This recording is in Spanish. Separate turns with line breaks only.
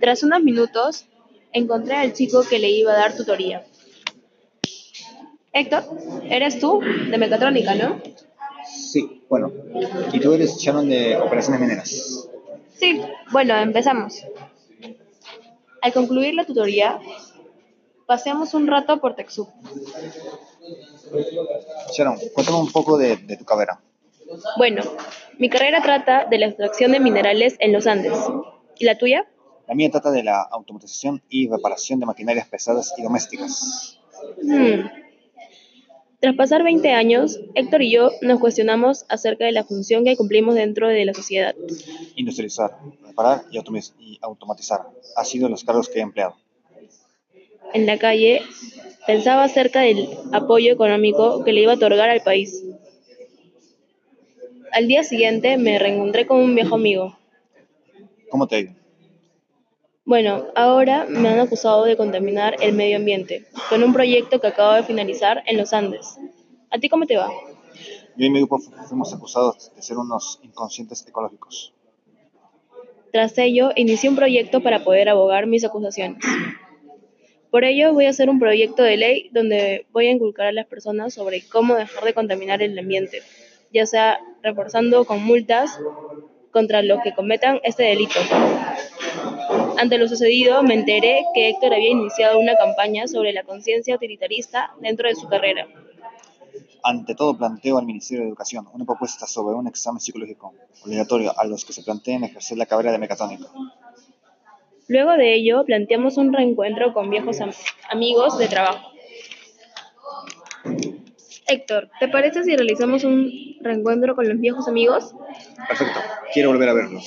Tras unos minutos, encontré al chico que le iba a dar tutoría. Héctor, eres tú, de mecatrónica, ¿no?
Sí, bueno. Y tú eres Sharon de Operaciones Mineras.
Sí, bueno, empezamos. Al concluir la tutoría, paseamos un rato por Texup.
Sharon, cuéntame un poco de, de tu carrera.
Bueno, mi carrera trata de la extracción de minerales en los Andes. ¿Y la tuya?
La mía trata de la automatización y reparación de maquinarias pesadas y domésticas.
Hmm. Tras pasar 20 años, Héctor y yo nos cuestionamos acerca de la función que cumplimos dentro de la sociedad.
Industrializar, reparar y, y automatizar. Ha sido los cargos que he empleado.
En la calle, pensaba acerca del apoyo económico que le iba a otorgar al país. Al día siguiente me reencontré con un viejo amigo.
¿Cómo te ha ido?
Bueno, ahora me han acusado de contaminar el medio ambiente con un proyecto que acabo de finalizar en los Andes. ¿A ti cómo te va?
Yo y mi grupo fu- fuimos acusados de ser unos inconscientes ecológicos.
Tras ello, inicié un proyecto para poder abogar mis acusaciones. Por ello, voy a hacer un proyecto de ley donde voy a inculcar a las personas sobre cómo dejar de contaminar el ambiente, ya sea reforzando con multas contra los que cometan este delito. Ante lo sucedido, me enteré que Héctor había iniciado una campaña sobre la conciencia utilitarista dentro de su carrera.
Ante todo, planteo al Ministerio de Educación una propuesta sobre un examen psicológico obligatorio a los que se planteen ejercer la carrera de mecatrónica.
Luego de ello, planteamos un reencuentro con viejos am- amigos de trabajo. Héctor, ¿te parece si realizamos un reencuentro con los viejos amigos?
Perfecto, quiero volver a verlos.